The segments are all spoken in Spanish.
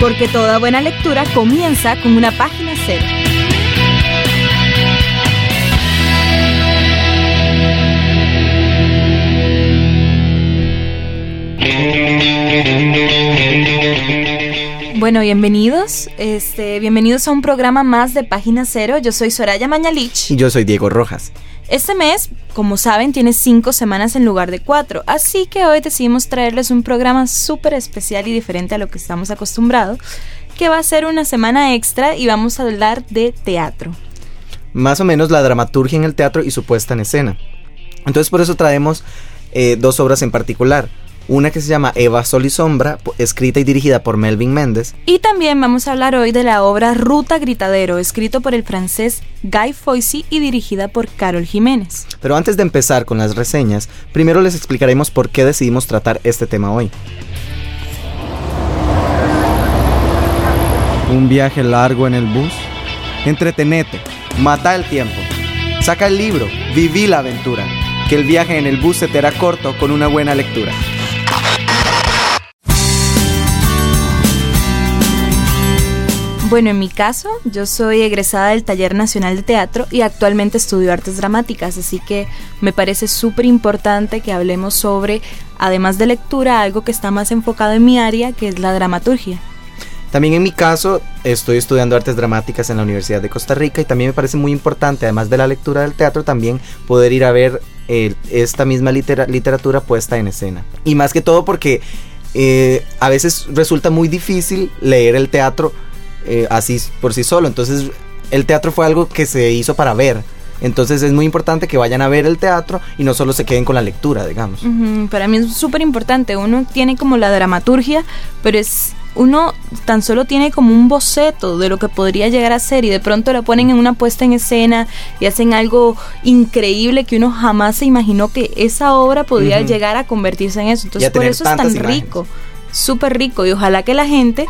Porque toda buena lectura comienza con una página cero. Bueno, bienvenidos. Este, bienvenidos a un programa más de Página Cero. Yo soy Soraya Mañalich. Y yo soy Diego Rojas. Este mes, como saben, tiene cinco semanas en lugar de cuatro, así que hoy decidimos traerles un programa súper especial y diferente a lo que estamos acostumbrados, que va a ser una semana extra y vamos a hablar de teatro. Más o menos la dramaturgia en el teatro y su puesta en escena. Entonces por eso traemos eh, dos obras en particular. Una que se llama Eva Sol y Sombra, escrita y dirigida por Melvin Méndez. Y también vamos a hablar hoy de la obra Ruta Gritadero, escrito por el francés Guy Foisy y dirigida por Carol Jiménez. Pero antes de empezar con las reseñas, primero les explicaremos por qué decidimos tratar este tema hoy. Un viaje largo en el bus. Entretenete, mata el tiempo. Saca el libro, viví la aventura. Que el viaje en el bus se te hará corto con una buena lectura. Bueno, en mi caso, yo soy egresada del Taller Nacional de Teatro y actualmente estudio artes dramáticas, así que me parece súper importante que hablemos sobre, además de lectura, algo que está más enfocado en mi área, que es la dramaturgia. También en mi caso estoy estudiando artes dramáticas en la Universidad de Costa Rica y también me parece muy importante, además de la lectura del teatro, también poder ir a ver esta misma literatura puesta en escena. Y más que todo porque eh, a veces resulta muy difícil leer el teatro eh, así por sí solo. Entonces el teatro fue algo que se hizo para ver. Entonces es muy importante que vayan a ver el teatro y no solo se queden con la lectura, digamos. Para mí es súper importante. Uno tiene como la dramaturgia, pero es uno tan solo tiene como un boceto de lo que podría llegar a ser y de pronto lo ponen en una puesta en escena y hacen algo increíble que uno jamás se imaginó que esa obra podría llegar a convertirse en eso. Entonces por eso es tan rico, súper rico y ojalá que la gente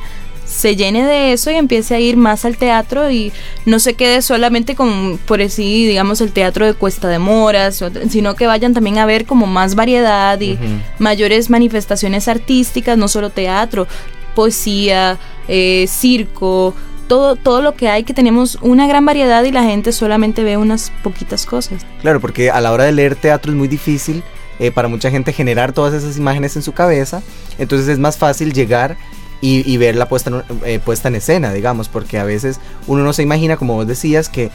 se llene de eso y empiece a ir más al teatro y no se quede solamente con, por así, digamos, el teatro de Cuesta de Moras, sino que vayan también a ver como más variedad y mayores manifestaciones artísticas, no solo teatro, poesía, eh, circo, todo, todo lo que hay, que tenemos una gran variedad y la gente solamente ve unas poquitas cosas. Claro, porque a la hora de leer teatro es muy difícil eh, para mucha gente generar todas esas imágenes en su cabeza, entonces es más fácil llegar y, y verla puesta en, eh, puesta en escena, digamos, porque a veces uno no se imagina, como vos decías, que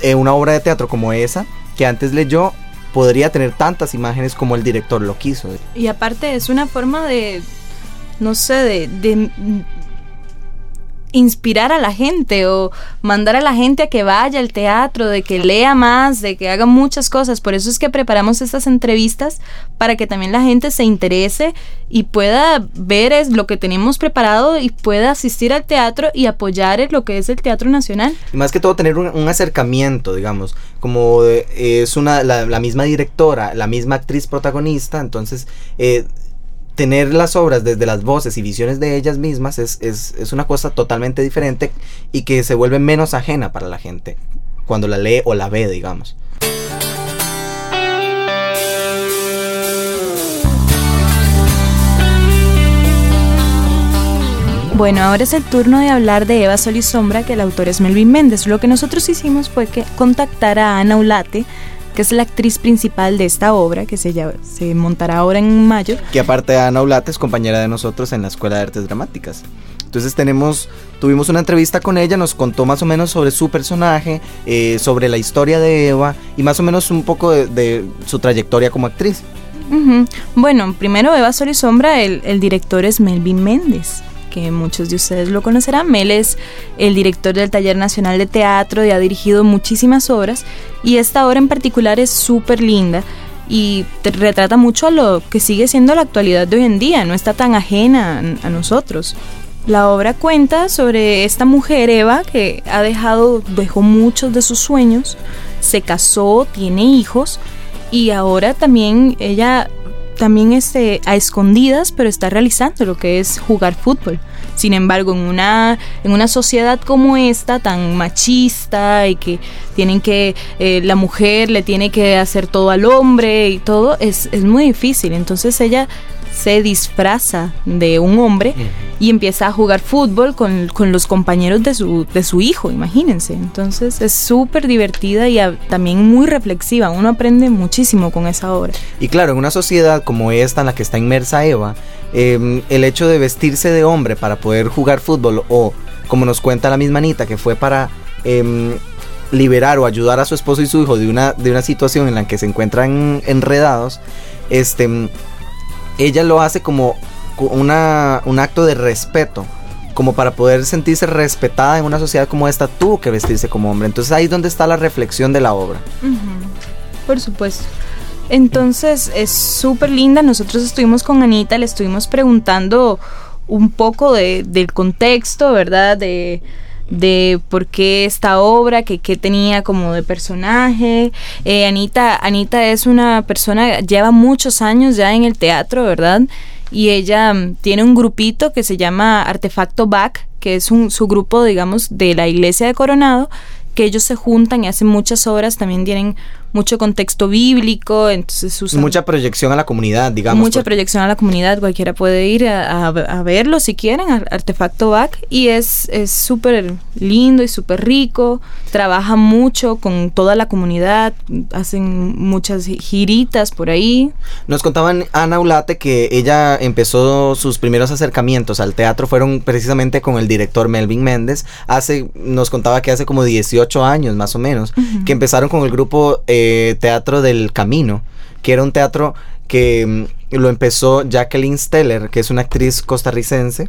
eh, una obra de teatro como esa, que antes leyó, podría tener tantas imágenes como el director lo quiso. Y aparte es una forma de, no sé, de, de inspirar a la gente o mandar a la gente a que vaya al teatro, de que lea más, de que haga muchas cosas. Por eso es que preparamos estas entrevistas para que también la gente se interese y pueda ver es lo que tenemos preparado y pueda asistir al teatro y apoyar lo que es el Teatro Nacional. Y más que todo tener un, acercamiento, digamos, como es una la, misma directora, la misma actriz protagonista, entonces eh, tener las obras desde las voces y visiones de ellas mismas es, es, una cosa totalmente diferente y que se vuelve menos ajena para la gente cuando la lee o la ve, digamos. Bueno, ahora es el turno de hablar de Eva Sol y Sombra, que el autor es Melvin Méndez. Lo que nosotros hicimos fue que contactar a Ana Ulate, que es la actriz principal de esta obra, que se, se montará ahora en mayo. Que aparte de Ana Ulate es compañera de nosotros en la Escuela de Artes Dramáticas. Entonces tenemos, tuvimos una entrevista con ella, nos contó más o menos sobre su personaje, eh, sobre la historia de Eva y más o menos un poco de, su trayectoria como actriz. Bueno, primero Eva Sol y Sombra, el, el director es Melvin Méndez que muchos de ustedes lo conocerán. Mel es el director del Taller Nacional de Teatro y ha dirigido muchísimas obras y esta obra en particular es súper linda y retrata mucho a lo que sigue siendo la actualidad de hoy en día, no está tan ajena a nosotros. La obra cuenta sobre esta mujer, Eva, que ha dejado, dejó muchos de sus sueños, se casó, tiene hijos y ahora también ella también este, a escondidas, pero está realizando lo que es jugar fútbol. Sin embargo, en una, en una sociedad como esta, tan machista y que tienen que, eh, la mujer le tiene que hacer todo al hombre y todo, es, es muy difícil. Entonces ella se disfraza de un hombre y empieza a jugar fútbol con, los compañeros de su, de su hijo, imagínense. Entonces es súper divertida y también muy reflexiva. Uno aprende muchísimo con esa obra. Y claro, en una sociedad como esta en la que está inmersa Eva, em, el hecho de vestirse de hombre para poder jugar fútbol o, como nos cuenta la misma Anita, que fue para... Em, liberar o ayudar a su esposo y su hijo de una, de una situación en la que se encuentran enredados, este, ella lo hace como una, un acto de respeto. Como para poder sentirse respetada en una sociedad como esta, tuvo que vestirse como hombre. Entonces ahí es donde está la reflexión de la obra. Por supuesto. Entonces es súper linda. Nosotros estuvimos con Anita, le estuvimos preguntando un poco de, del contexto, ¿verdad? De, de por qué esta obra, que qué tenía como de personaje. Eh, Anita, Anita es una persona, lleva muchos años ya en el teatro, ¿verdad? Y ella mm, tiene un grupito que se llama Artefacto Back, que es un, su grupo, digamos, de la iglesia de Coronado, que ellos se juntan y hacen muchas obras, también tienen mucho contexto bíblico, entonces usan... Mucha proyección a la comunidad, digamos. Mucha proyección a la comunidad, cualquiera puede ir a, verlo si quieren, Artefacto Back, y es súper lindo y súper rico, trabaja mucho con toda la comunidad, hacen muchas giritas por ahí. Nos contaban Ana Ulate que ella empezó sus primeros acercamientos al teatro fueron precisamente con el director Melvin Méndez, hace, nos contaba que hace como 18 años más o menos, que empezaron con el grupo... Eh, Teatro del Camino, que era un teatro que mm, lo empezó Jacqueline Steller, que es una actriz costarricense,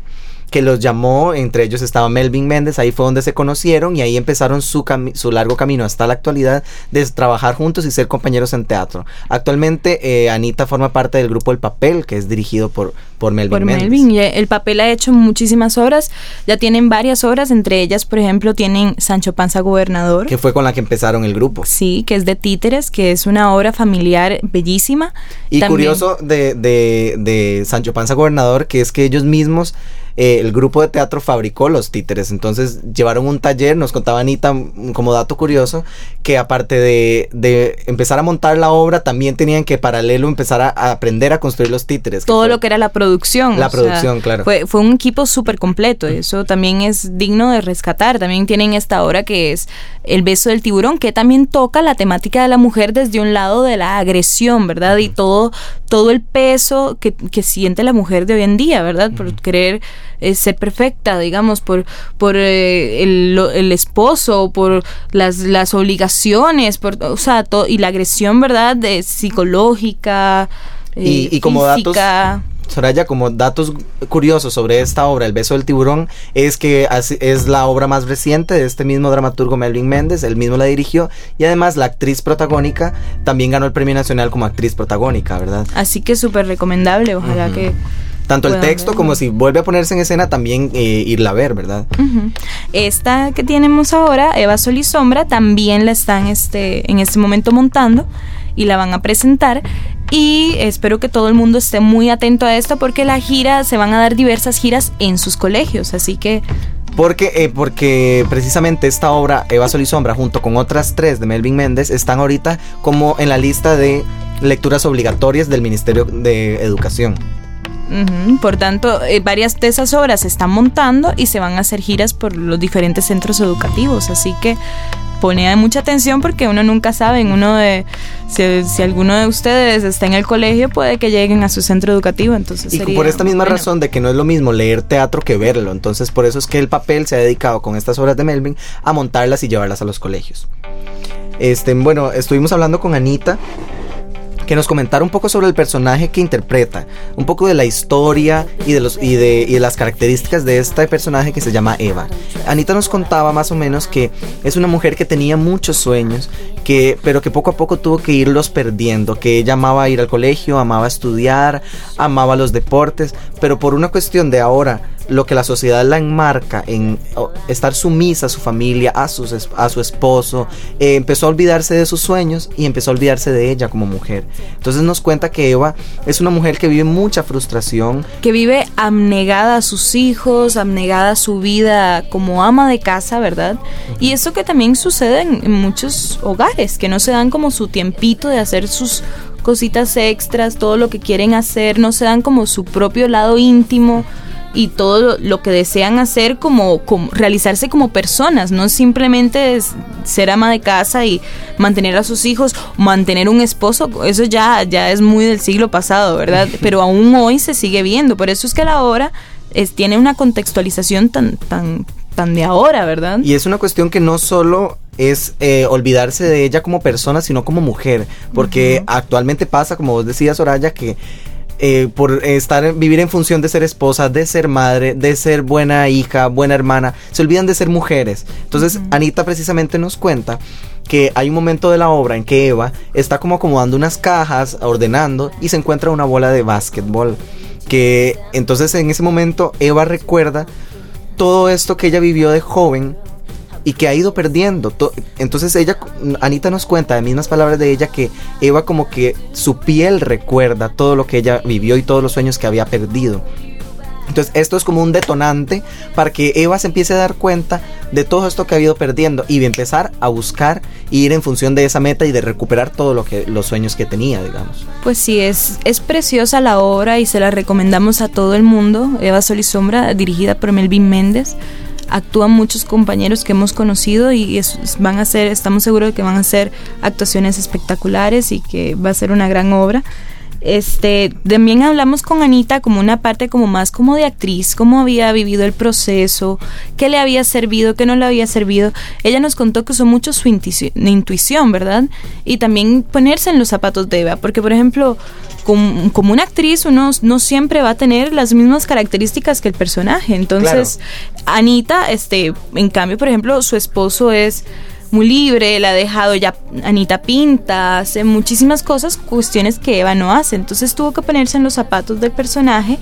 que los llamó, entre ellos estaba Melvin Méndez, ahí fue donde se conocieron y ahí empezaron su, su largo camino hasta la actualidad de trabajar juntos y ser compañeros en teatro. Actualmente eh, Anita forma parte del grupo El Papel, que es dirigido por, por Melvin por Melvin. El Papel ha hecho muchísimas obras, ya tienen varias obras, entre ellas, por ejemplo, tienen Sancho Panza Gobernador. Que fue con la que empezaron el grupo. Sí, que es de Títeres, que es una obra familiar bellísima. Y curioso de, de, de Sancho Panza Gobernador, que es que ellos mismos eh, el grupo de teatro fabricó los títeres. Entonces llevaron un taller, nos contaba Anita mm, como dato curioso, que aparte de, empezar a montar la obra, también tenían que paralelo empezar a, aprender a construir los títeres. Todo lo que era la producción. La producción, claro. Fue, fue un equipo súper completo. Eso también es digno de rescatar. También tienen esta obra que es El beso del tiburón, que también toca la temática de la mujer desde un lado de la agresión, ¿verdad? Y todo, todo el peso que, siente la mujer de hoy en día, ¿verdad? Por querer eh, ser perfecta, digamos, por, por eh, el, el, esposo, por las, las obligaciones, por, o sea, y la agresión, ¿verdad? De, psicológica. y, y, como datos Soraya, como datos curiosos sobre esta obra, El beso del tiburón, es que es la obra más reciente de este mismo dramaturgo Melvin Méndez, él mismo la dirigió y además la actriz protagónica también ganó el premio nacional como actriz protagónica, ¿verdad? Así que súper recomendable, ojalá que... Tanto el texto como si vuelve a ponerse en escena también eh, irla a ver, ¿verdad? Esta que tenemos ahora, Eva Sol y Sombra, también la están este, en este momento montando y la van a presentar y espero que todo el mundo esté muy atento a esto porque la gira, se van a dar diversas giras en sus colegios, así que... Porque, eh, porque precisamente esta obra, Eva Sol y Sombra, junto con otras tres de Melvin Méndez, están ahorita como en la lista de lecturas obligatorias del Ministerio de Educación. Por tanto, eh, varias de esas obras se están montando y se van a hacer giras por los diferentes centros educativos. Así que pone mucha atención porque uno nunca sabe, uno de, si, alguno de ustedes está en el colegio puede que lleguen a su centro educativo, entonces... Y por esta misma razón de que no es lo mismo leer teatro que verlo, entonces por eso es que el papel se ha dedicado con estas obras de Melvin a montarlas y llevarlas a los colegios. Este, bueno, estuvimos hablando con Anita que nos comentara un poco sobre el personaje que interpreta, un poco de la historia y de, los, y de, y de las características de este personaje que se llama Eva. Anita nos contaba más o menos que es una mujer que tenía muchos sueños, que, pero que poco a poco tuvo que irlos perdiendo, que ella amaba ir al colegio, amaba estudiar, amaba los deportes, pero por una cuestión de ahora lo que la sociedad la enmarca en estar sumisa a su familia, a, a su esposo, eh, empezó a olvidarse de sus sueños y empezó a olvidarse de ella como mujer. Entonces nos cuenta que Eva es una mujer que vive mucha frustración. Que vive abnegada a sus hijos, abnegada a su vida como ama de casa, ¿verdad? Y eso que también sucede en muchos hogares, que no se dan como su tiempito de hacer sus cositas extras, todo lo que quieren hacer, no se dan como su propio lado íntimo y todo lo, que desean hacer como, realizarse como personas, no simplemente es ser ama de casa y mantener a sus hijos, mantener un esposo, eso ya, ya es muy del siglo pasado, ¿verdad? Pero aún hoy se sigue viendo, por eso es que la obra es, tiene una contextualización tan, tan, tan de ahora, ¿verdad? Y es una cuestión que no solo es eh, olvidarse de ella como persona, sino como mujer, porque actualmente pasa, como vos decías, Soraya, que eh, por estar vivir en función de ser esposa, de ser madre, de ser buena hija, buena hermana, se olvidan de ser mujeres. Entonces, Anita precisamente nos cuenta que hay un momento de la obra en que Eva está como acomodando unas cajas, ordenando y se encuentra una bola de básquetbol. Que entonces en ese momento Eva recuerda todo esto que ella vivió de joven y que ha ido perdiendo. Entonces ella, Anita nos cuenta, de mismas palabras de ella, que Eva como que su piel recuerda todo lo que ella vivió y todos los sueños que había perdido. Entonces esto es como un detonante para que Eva se empiece a dar cuenta de todo esto que ha ido perdiendo y empezar a buscar y ir en función de esa meta y de recuperar todo lo que los sueños que tenía, digamos. Pues sí, es, es preciosa la obra y se la recomendamos a todo el mundo. Eva Sol y Sombra, dirigida por Melvin Méndez actúan muchos compañeros que hemos conocido y van a ser, estamos seguros de que van a ser actuaciones espectaculares y que va a ser una gran obra. Este, también hablamos con Anita como una parte como más como de actriz, cómo había vivido el proceso, qué le había servido, qué no le había servido. Ella nos contó que usó mucho su intuición, ¿verdad? Y también ponerse en los zapatos de Eva, porque por ejemplo, como, una actriz uno no siempre va a tener las mismas características que el personaje. Entonces, Anita, este, en cambio, por ejemplo, su esposo es muy libre, la ha dejado ya, Anita pinta, hace muchísimas cosas, cuestiones que Eva no hace. Entonces tuvo que ponerse en los zapatos del personaje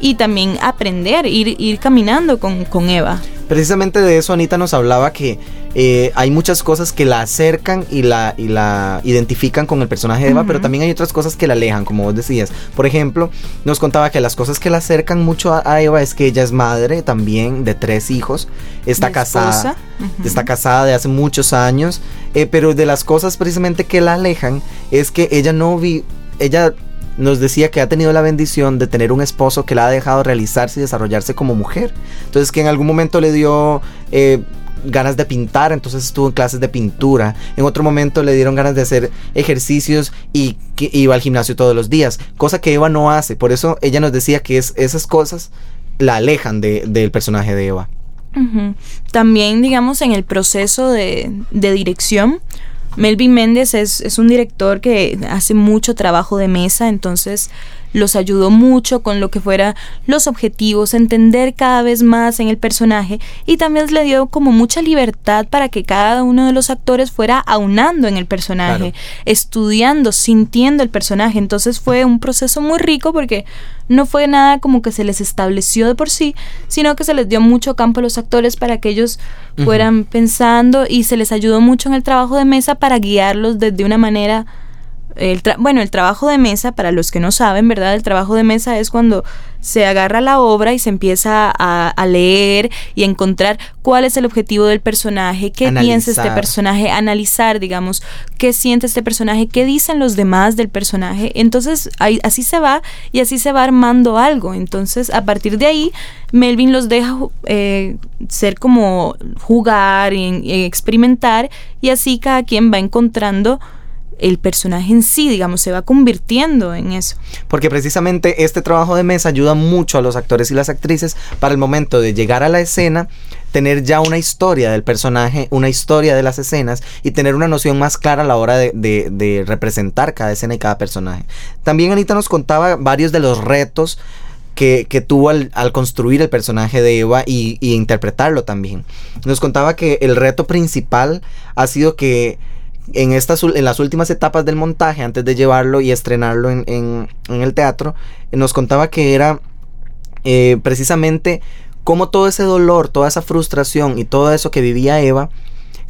y también aprender, ir, ir caminando con, con Eva. Precisamente de eso Anita nos hablaba que eh, hay muchas cosas que la acercan y la, y la identifican con el personaje de Eva, pero también hay otras cosas que la alejan, como vos decías. Por ejemplo, nos contaba que las cosas que la acercan mucho a, Eva es que ella es madre también de tres hijos, está casada, está casada de hace muchos años, eh, pero de las cosas precisamente que la alejan es que ella no vi, ella nos decía que ha tenido la bendición de tener un esposo que la ha dejado realizarse y desarrollarse como mujer. Entonces que en algún momento le dio eh, ganas de pintar, entonces estuvo en clases de pintura. En otro momento le dieron ganas de hacer ejercicios y que iba al gimnasio todos los días, cosa que Eva no hace. Por eso ella nos decía que es, esas cosas la alejan del personaje de Eva. También, digamos, en el proceso de, de dirección, Melvin Méndez es, es, un director que hace mucho trabajo de mesa, entonces los ayudó mucho con lo que fuera los objetivos, entender cada vez más en el personaje y también le dio como mucha libertad para que cada uno de los actores fuera aunando en el personaje, estudiando, sintiendo el personaje. Entonces fue un proceso muy rico porque no fue nada como que se les estableció de por sí, sino que se les dio mucho campo a los actores para que ellos fueran pensando y se les ayudó mucho en el trabajo de mesa para guiarlos desde una manera el bueno, el trabajo de mesa, para los que no saben, ¿verdad? El trabajo de mesa es cuando se agarra la obra y se empieza a, leer y a encontrar cuál es el objetivo del personaje, qué piensa este personaje, analizar, digamos, qué siente este personaje, qué dicen los demás del personaje. Entonces, así se va y así se va armando algo. Entonces, a partir de ahí, Melvin los deja eh, ser como jugar y experimentar y así cada quien va encontrando el personaje en sí, digamos, se va convirtiendo en eso. Porque precisamente este trabajo de mesa ayuda mucho a los actores y las actrices para el momento de llegar a la escena, tener ya una historia del personaje, una historia de las escenas y tener una noción más clara a la hora de, representar cada escena y cada personaje. También Anita nos contaba varios de los retos que, tuvo al, construir el personaje de Eva y, y interpretarlo también. Nos contaba que el reto principal ha sido que en, estas, en las últimas etapas del montaje, antes de llevarlo y estrenarlo en, el teatro, nos contaba que era eh, precisamente cómo todo ese dolor, toda esa frustración y todo eso que vivía Eva,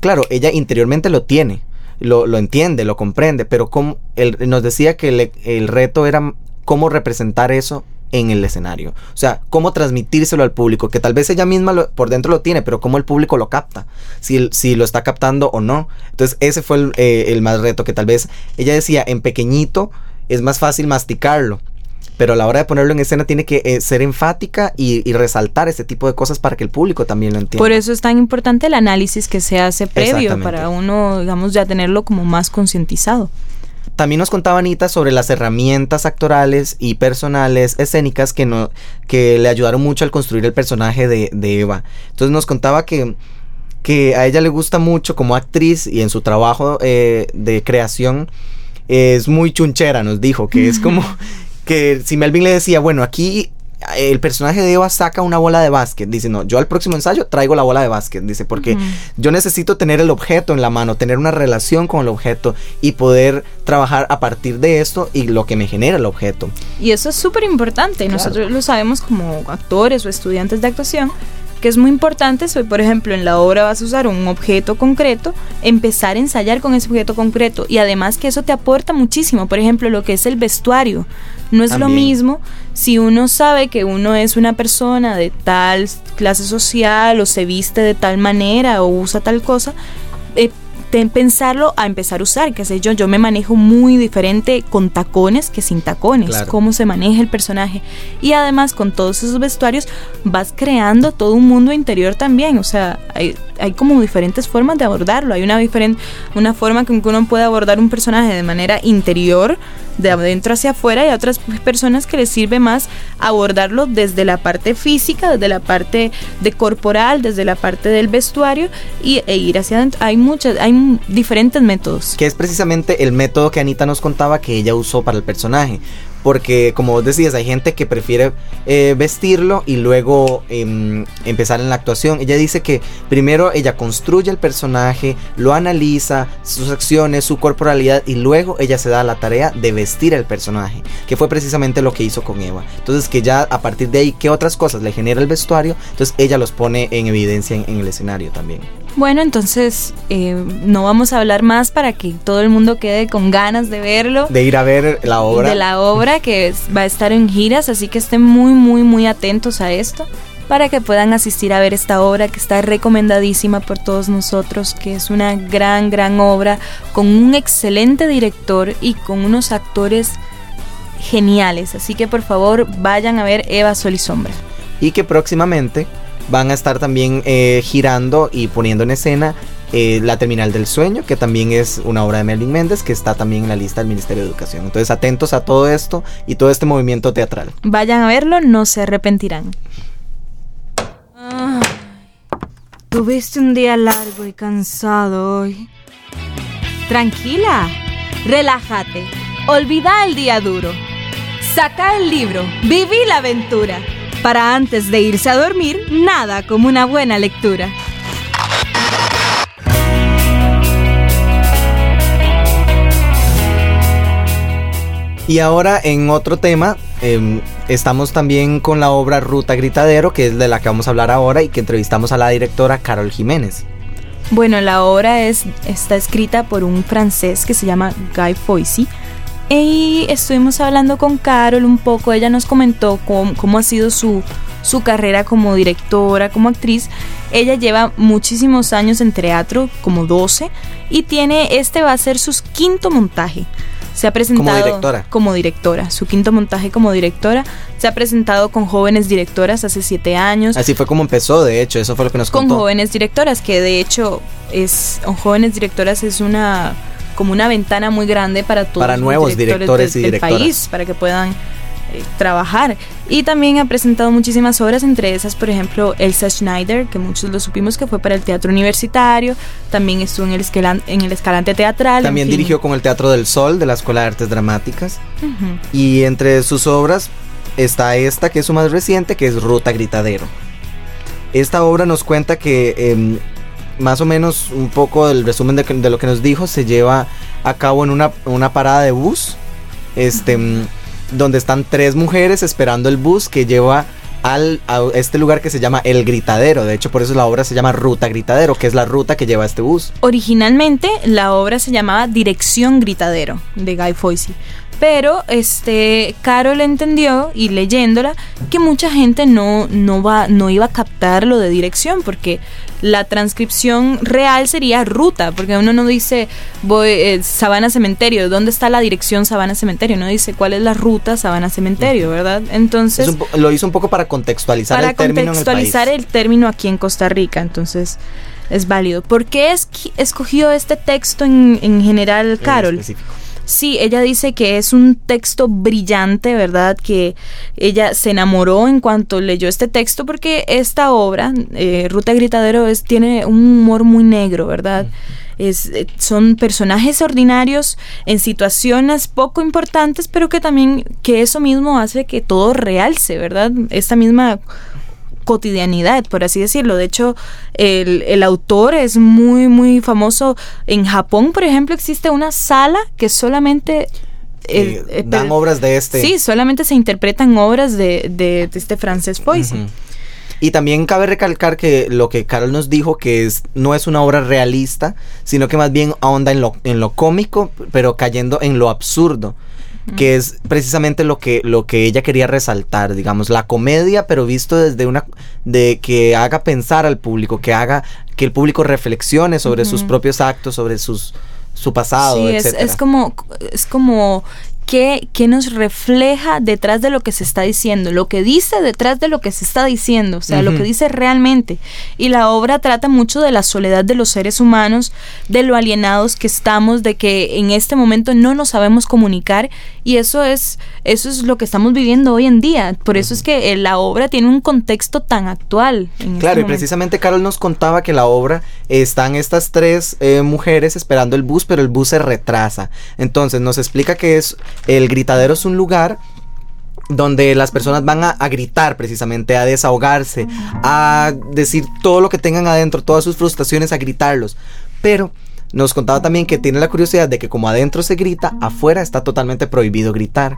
claro, ella interiormente lo tiene, lo, lo entiende, lo comprende, pero como él nos decía que el reto era cómo representar eso en el escenario. O sea, cómo transmitírselo al público, que tal vez ella misma lo, por dentro lo tiene, pero cómo el público lo capta, si, si lo está captando o no. Entonces ese fue el, eh, el más reto, que tal vez ella decía, en pequeñito es más fácil masticarlo, pero a la hora de ponerlo en escena tiene que eh, ser enfática y, y, resaltar este tipo de cosas para que el público también lo entienda. Por eso es tan importante el análisis que se hace previo para uno, digamos, ya tenerlo como más concientizado. También nos contaba Anita sobre las herramientas actorales y personales escénicas que, no, que le ayudaron mucho al construir el personaje de, de Eva. Entonces nos contaba que, que a ella le gusta mucho como actriz y en su trabajo eh, de creación es muy chunchera, nos dijo, que es como que si Melvin le decía, bueno, aquí el personaje de Eva saca una bola de básquet. Dice, no, yo al próximo ensayo traigo la bola de básquet. Dice, porque uh -huh. yo necesito tener el objeto en la mano, tener una relación con el objeto y poder trabajar a partir de esto y lo que me genera el objeto. Y eso es súper importante. Claro. Nosotros lo sabemos como actores o estudiantes de actuación que es muy importante, soy por ejemplo en la obra vas a usar un objeto concreto, empezar a ensayar con ese objeto concreto y además que eso te aporta muchísimo, por ejemplo lo que es el vestuario, no es También. lo mismo si uno sabe que uno es una persona de tal clase social o se viste de tal manera o usa tal cosa, eh, pensarlo a empezar a usar, qué sé yo, yo me manejo muy diferente con tacones que sin tacones, claro. cómo se maneja el personaje. Y además con todos esos vestuarios vas creando todo un mundo interior también, o sea, hay, hay como diferentes formas de abordarlo, hay una, diferente, una forma que uno puede abordar un personaje de manera interior, de adentro hacia afuera, y a otras personas que les sirve más abordarlo desde la parte física, desde la parte de corporal, desde la parte del vestuario y, e ir hacia adentro. Hay muchas, hay diferentes métodos. Que es precisamente el método que Anita nos contaba que ella usó para el personaje. Porque como vos decías, hay gente que prefiere eh, vestirlo y luego eh, empezar en la actuación. Ella dice que primero ella construye el personaje, lo analiza, sus acciones, su corporalidad y luego ella se da la tarea de vestir al personaje. Que fue precisamente lo que hizo con Eva. Entonces que ya a partir de ahí, ¿qué otras cosas le genera el vestuario? Entonces ella los pone en evidencia en, en el escenario también. Bueno, entonces eh, no vamos a hablar más para que todo el mundo quede con ganas de verlo. De ir a ver la obra. De la obra que es, va a estar en giras, así que estén muy, muy, muy atentos a esto para que puedan asistir a ver esta obra que está recomendadísima por todos nosotros, que es una gran, gran obra con un excelente director y con unos actores geniales. Así que por favor vayan a ver Eva Sol y Sombra. Y que próximamente van a estar también eh, girando y poniendo en escena eh, La Terminal del Sueño, que también es una obra de Merlin Méndez, que está también en la lista del Ministerio de Educación. Entonces atentos a todo esto y todo este movimiento teatral. Vayan a verlo, no se arrepentirán. Ah, tuviste un día largo y cansado hoy. Tranquila, relájate, olvida el día duro. Saca el libro, viví la aventura. Para antes de irse a dormir, nada como una buena lectura. Y ahora en otro tema, eh, estamos también con la obra Ruta Gritadero, que es de la que vamos a hablar ahora y que entrevistamos a la directora Carol Jiménez. Bueno, la obra es, está escrita por un francés que se llama Guy Foisy. Y estuvimos hablando con Carol un poco, ella nos comentó cómo, cómo ha sido su, su carrera como directora, como actriz. Ella lleva muchísimos años en teatro, como 12, y tiene, este va a ser su quinto montaje se ha presentado como directora. como directora. Su quinto montaje como directora. Se ha presentado con jóvenes directoras hace siete años. Así fue como empezó, de hecho, eso fue lo que nos con contó. Con jóvenes directoras, que de hecho es jóvenes directoras es una como una ventana muy grande para todos para nuevos los directores, directores del, y del país, para que puedan eh, trabajar. Y también ha presentado muchísimas obras, entre esas, por ejemplo, Elsa Schneider, que muchos lo supimos que fue para el teatro universitario. También estuvo en el, escalan, en el Escalante Teatral. También en fin. dirigió con el Teatro del Sol de la Escuela de Artes Dramáticas. Uh -huh. Y entre sus obras está esta, que es su más reciente, que es Ruta Gritadero. Esta obra nos cuenta que eh, más o menos un poco el resumen de, de, lo que nos dijo se lleva a cabo en una, una parada de bus. Este. Donde están tres mujeres esperando el bus que lleva al, a este lugar que se llama El Gritadero. De hecho, por eso la obra se llama Ruta Gritadero, que es la ruta que lleva este bus. Originalmente la obra se llamaba Dirección Gritadero de Guy Foisey. Pero este Carol entendió y leyéndola que mucha gente no, no, va, no iba a captar lo de dirección porque la transcripción real sería ruta, porque uno no dice voy eh, Sabana Cementerio, ¿dónde está la dirección Sabana Cementerio? No dice cuál es la ruta Sabana Cementerio, ¿verdad? Entonces lo hizo un poco para contextualizar para el término en el contextualizar país. el término aquí en Costa Rica, entonces es válido. ¿Por qué escogió este texto en, en general en Carol? específico. Sí, ella dice que es un texto brillante, ¿verdad? Que ella se enamoró en cuanto leyó este texto porque esta obra, eh, Ruta Gritadero, es, tiene un humor muy negro, ¿verdad? Es, eh, son personajes ordinarios en situaciones poco importantes, pero que también, que eso mismo hace que todo realce, ¿verdad? Esta misma cotidianidad, por así decirlo. De hecho, el, el autor es muy, muy famoso. En Japón, por ejemplo, existe una sala que solamente... Eh, eh, dan obras de este. Sí, solamente se interpretan obras de, de, de este francés. Ujú. Y también cabe recalcar que lo que Carol nos dijo, que es, no es una obra realista, sino que más bien ahonda en lo, en lo cómico, pero cayendo en lo absurdo. Que es precisamente lo que, lo que ella quería resaltar, digamos, la comedia, pero visto desde una. de que haga pensar al público, que haga que el público reflexione sobre sus propios actos, sobre sus su pasado, Sí, es, etcétera. es como, es como qué, qué nos refleja detrás de lo que se está diciendo, lo que dice detrás de lo que se está diciendo, o sea, lo que dice realmente. Y la obra trata mucho de la soledad de los seres humanos, de lo alienados que estamos, de que en este momento no nos sabemos comunicar y eso es, eso es lo que estamos viviendo hoy en día. Por eso es que eh, la obra tiene un contexto tan actual. en este Claro, y precisamente Carol nos contaba que la obra eh, están estas tres eh, mujeres esperando el bus, pero el bus se retrasa. Entonces nos explica que es el gritadero es un lugar donde las personas van a, a gritar precisamente, a desahogarse, a decir todo lo que tengan adentro, todas sus frustraciones, a gritarlos. Pero nos contaba también que tiene la curiosidad de que como adentro se grita, afuera está totalmente prohibido gritar.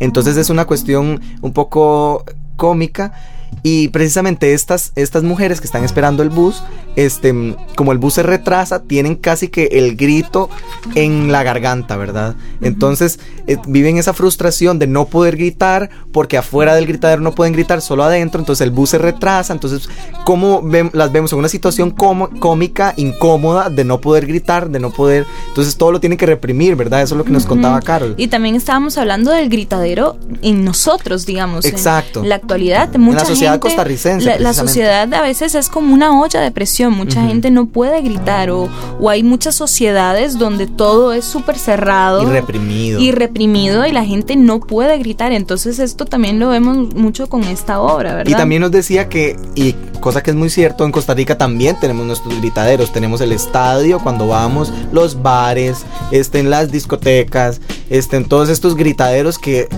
Entonces es una cuestión un poco cómica y precisamente estas, estas mujeres que están esperando el bus, este, como el bus se retrasa, tienen casi que el grito en la garganta, ¿verdad? Entonces eh, viven esa frustración de no poder gritar porque afuera del gritadero no pueden gritar, solo adentro, entonces el bus se retrasa, entonces ¿cómo ven- las vemos en una situación como- cómica, incómoda, de no poder gritar, de no poder, entonces todo lo tienen que reprimir, ¿verdad? Eso es lo que nos contaba. Carol. Y también estábamos hablando del gritadero en nosotros, digamos. en- Exacto. En, la actualidad, mucha la sociedad gente- costarricense, La, sociedad a veces es como una olla de presión. Mucha gente no puede gritar o, o hay muchas sociedades donde todo es súper cerrado. Y reprimido. Y reprimido y la gente no puede gritar. Entonces esto también lo vemos mucho con esta obra, ¿verdad? Y también nos decía que, y cosa que es muy cierto, en Costa Rica también tenemos nuestros gritaderos. Tenemos el estadio cuando vamos, los bares, este, en las discotecas, este, en todos estos gritaderos que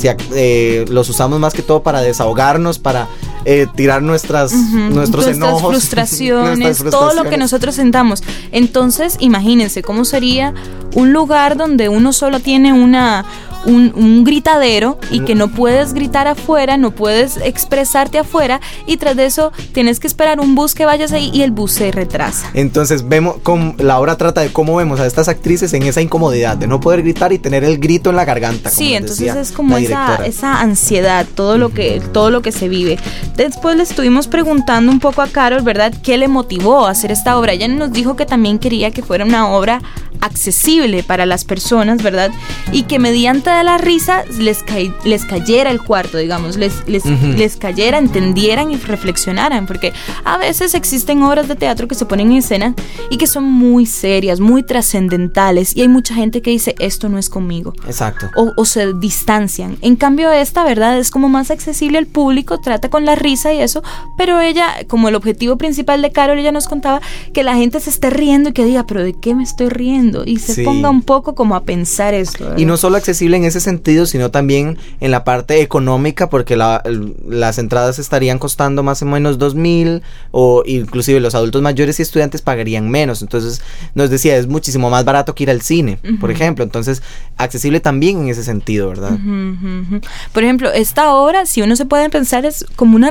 si eh, los usamos más que todo para desahogarnos, para eh, tirar nuestras, nuestros nuestras enojos. frustraciones, nuestras todo lo que frustraciones. nosotros sentamos. Entonces, imagínense cómo sería un lugar donde uno solo tiene una un, un gritadero y que no puedes gritar afuera, no puedes expresarte afuera y tras de eso tienes que esperar un bus que vayas ahí y el bus se retrasa. Entonces vemos cómo la obra trata de cómo vemos a estas actrices en esa incomodidad de no poder gritar y tener el grito en la garganta. como Sí, entonces decía es como esa, esa ansiedad, todo lo que todo lo que se vive. Después le estuvimos preguntando un poco a Carol, ¿verdad? ¿Qué le motivó a hacer esta obra? Ella nos dijo que también quería que fuera una obra accesible para las personas, ¿verdad? Y que mediante la risa les, cae- les cayera el cuarto, digamos, les, les, Ujú. les cayera, entendieran y reflexionaran, porque a veces existen obras de teatro que se ponen en escena y que son muy serias, muy trascendentales, y hay mucha gente que dice, esto no es conmigo Exacto. o, o se distancian. En cambio, esta, ¿verdad? Es como más accesible al público, trata con la risa y eso, pero ella, como el objetivo principal de Carol, ella nos contaba que la gente se esté riendo y que diga, pero ¿de qué me estoy riendo? Lindo y se ponga un poco como a pensar esto. Y no solo accesible en ese sentido, sino también en la parte económica, porque las entradas estarían costando más o menos dos mil o inclusive los adultos mayores y estudiantes pagarían menos. Entonces nos decía, es muchísimo más barato que ir al cine, por ejemplo. Entonces, accesible también en ese sentido, ¿verdad? Por ejemplo, esta obra, si uno se puede pensar, es como una,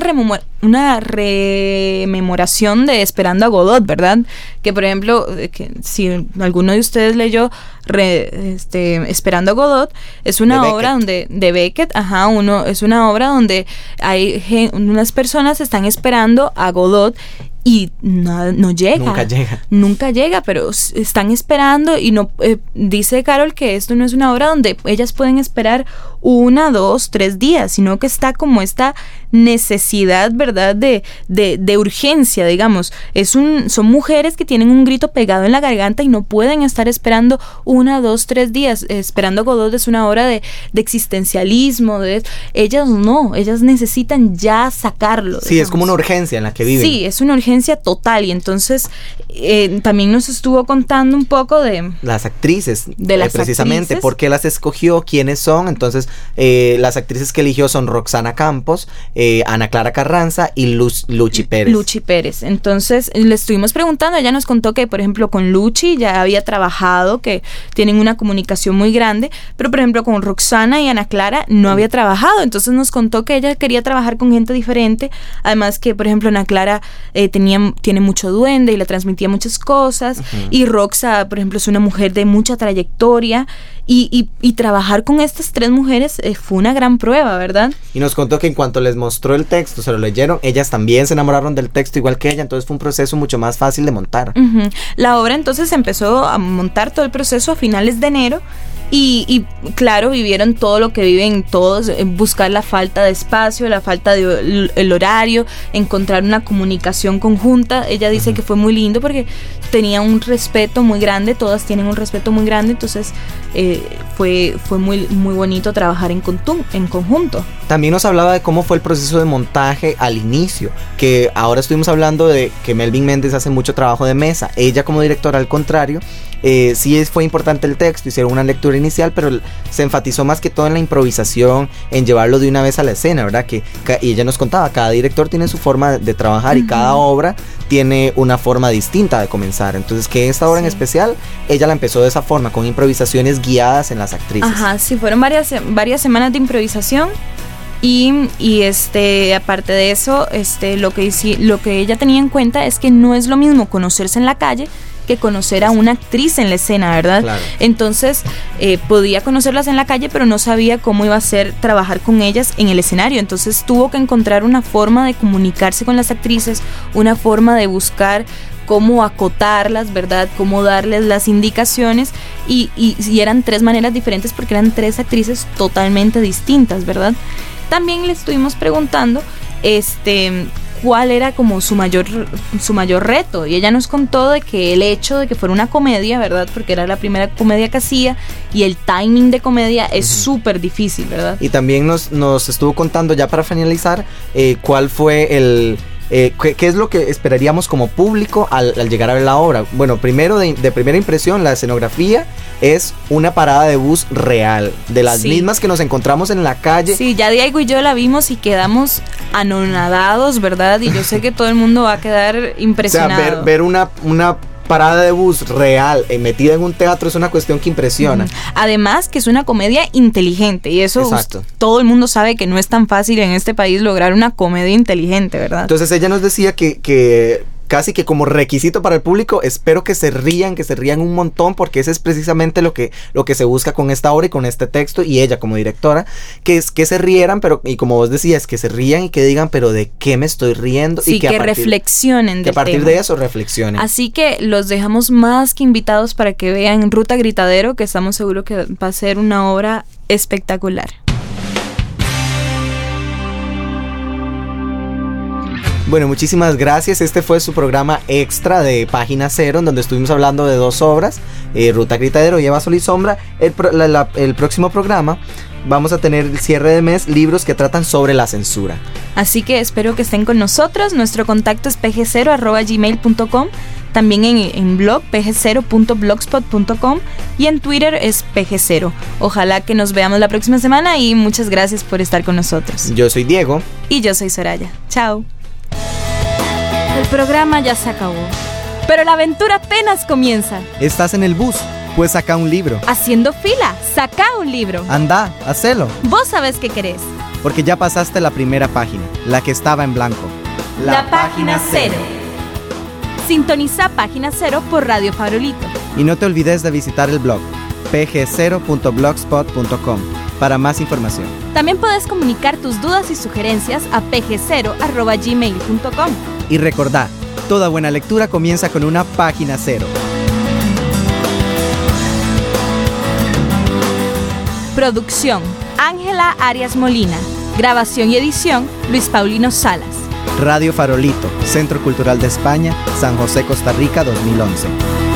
una rememoración de Esperando a Godot, ¿verdad? Que por ejemplo, que si alguno de ustedes leyó este, Esperando a Godot, es una obra donde, de Beckett, ajá, uno, es una obra donde hay unas personas están esperando a Godot y no, no, llega. Nunca llega. Nunca llega, pero están esperando y no eh, dice Carol que esto no es una obra donde ellas pueden esperar una, dos, tres días, sino que está como esta necesidad, ¿verdad? De, de, de, urgencia, digamos. Es un, son mujeres que tienen un grito pegado en la garganta y no pueden estar esperando una, dos, tres días. Esperando Godot es una obra de, de existencialismo. De, ellas no, ellas necesitan ya sacarlo. Sí, es como una urgencia en la que viven. Sí, es una urgencia total. Y entonces eh, también nos estuvo contando un poco de... Las actrices. De las eh, Precisamente, por qué las escogió, quiénes son. Entonces, eh, las actrices que eligió son Roxana Campos, eh, Ana Clara Carranza y Luchi Pérez. Luchi Pérez. Entonces le estuvimos preguntando, ella nos contó que, por ejemplo, con Luchi ya había trabajado, que tienen una comunicación muy grande, pero por ejemplo con Roxana y Ana Clara no había trabajado. Entonces nos contó que ella quería trabajar con gente diferente. Además que, por ejemplo, Ana Clara eh, tenía, tiene mucho duende y le transmitía muchas cosas. Y Roxa, por ejemplo, es una mujer de mucha trayectoria. Y, y, trabajar con estas tres mujeres eh, fue una gran prueba, ¿verdad? Y nos contó que en cuanto les mostró el texto, se lo leyeron, ellas también se enamoraron del texto igual que ella, entonces fue un proceso mucho más fácil de montar. La obra entonces empezó a montar todo el proceso a finales de enero y, claro, vivieron todo lo que viven todos, buscar la falta de espacio, la falta de el horario, encontrar una comunicación conjunta. Ella dice que fue muy lindo porque tenía un respeto muy grande, todas tienen un respeto muy grande, entonces eh, fue, fue muy, muy bonito trabajar en, en conjunto. También nos hablaba de cómo fue el proceso de montaje al inicio, que ahora estuvimos hablando de que Melvin Méndez hace mucho trabajo de mesa, ella como directora al contrario, eh, sí fue importante el texto, hicieron una lectura inicial, pero se enfatizó más que todo en la improvisación, en llevarlo de una vez a la escena, ¿verdad? Que, y ella nos contaba, cada director tiene su forma de, trabajar y cada obra tiene una forma distinta de comenzar. Entonces, que esta obra en especial, ella la empezó de esa forma, con improvisaciones guiadas en las actrices. Ajá, sí, fueron varias, varias semanas de improvisación. Y, y, este aparte de eso este lo que lo que ella tenía en cuenta es que no es lo mismo conocerse en la calle que conocer a una actriz en la escena, ¿verdad? Entonces, eh, podía conocerlas en la calle, pero no sabía cómo iba a ser trabajar con ellas en el escenario. Entonces, tuvo que encontrar una forma de comunicarse con las actrices, una forma de buscar cómo acotarlas, ¿verdad? Cómo darles las indicaciones y, y, y, eran tres maneras diferentes porque eran tres actrices totalmente distintas, ¿verdad? También le estuvimos preguntando, este, cuál era como su mayor, su mayor reto. Y ella nos contó de que el hecho de que fuera una comedia, ¿verdad? Porque era la primera comedia que hacía y el timing de comedia es súper difícil, ¿verdad? Y también nos, nos estuvo contando ya para finalizar eh, cuál fue el eh, ¿qué, es lo que esperaríamos como público al, llegar a ver la obra? Bueno, primero de, primera impresión, la escenografía es una parada de bus real, de las mismas que nos encontramos en la calle. Sí, ya Diego y yo la vimos y quedamos anonadados, ¿verdad? Y yo sé que todo el mundo va a quedar impresionado. O sea, ver, ver una, una parada de bus real eh, metida en un teatro es una cuestión que impresiona. Además que es una comedia inteligente y eso todo el mundo sabe que no es tan fácil en este país lograr una comedia inteligente, ¿verdad? Entonces ella nos decía que, que casi que como requisito para el público, espero que se rían, que se rían un montón, porque ese es precisamente lo que, lo que se busca con esta obra y con este texto, y ella como directora, que es que se rieran, pero, y como vos decías, que se rían y que digan, pero ¿de qué me estoy riendo? Sí, y que, reflexionen. Que a partir de eso reflexionen. Así que los dejamos más que invitados para que vean Ruta Gritadero, que estamos seguros que va a ser una obra espectacular. Bueno, muchísimas gracias. Este fue su programa extra de Página Cero, en donde estuvimos hablando de dos obras, eh, Ruta Gritadero y Eva Sol y Sombra. El, el próximo programa vamos a tener el cierre de mes libros que tratan sobre la censura. Así que espero que estén con nosotros. Nuestro contacto es pg0.gmail.com también en, en blog pg0.blogspot.com y en Twitter es pg0. Ojalá que nos veamos la próxima semana y muchas gracias por estar con nosotros. Yo soy Diego. Y yo soy Soraya. Chao. El programa ya se acabó, pero la aventura apenas comienza. Estás en el bus, pues saca un libro. Haciendo fila, saca un libro. Anda, hacelo. Vos sabés qué querés. Porque ya pasaste la primera página, la que estaba en blanco. La, página cero. Sintoniza Página Cero por Radio Farolito. Y no te olvides de visitar el blog pg0.blogspot.com para más información. También puedes comunicar tus dudas y sugerencias a pg0.gmail.com. Y recordá, toda buena lectura comienza con una página cero. Producción, Ángela Arias Molina. Grabación y edición, Luis Paulino Salas. Radio Farolito, Centro Cultural de España, San José, Costa Rica 2011.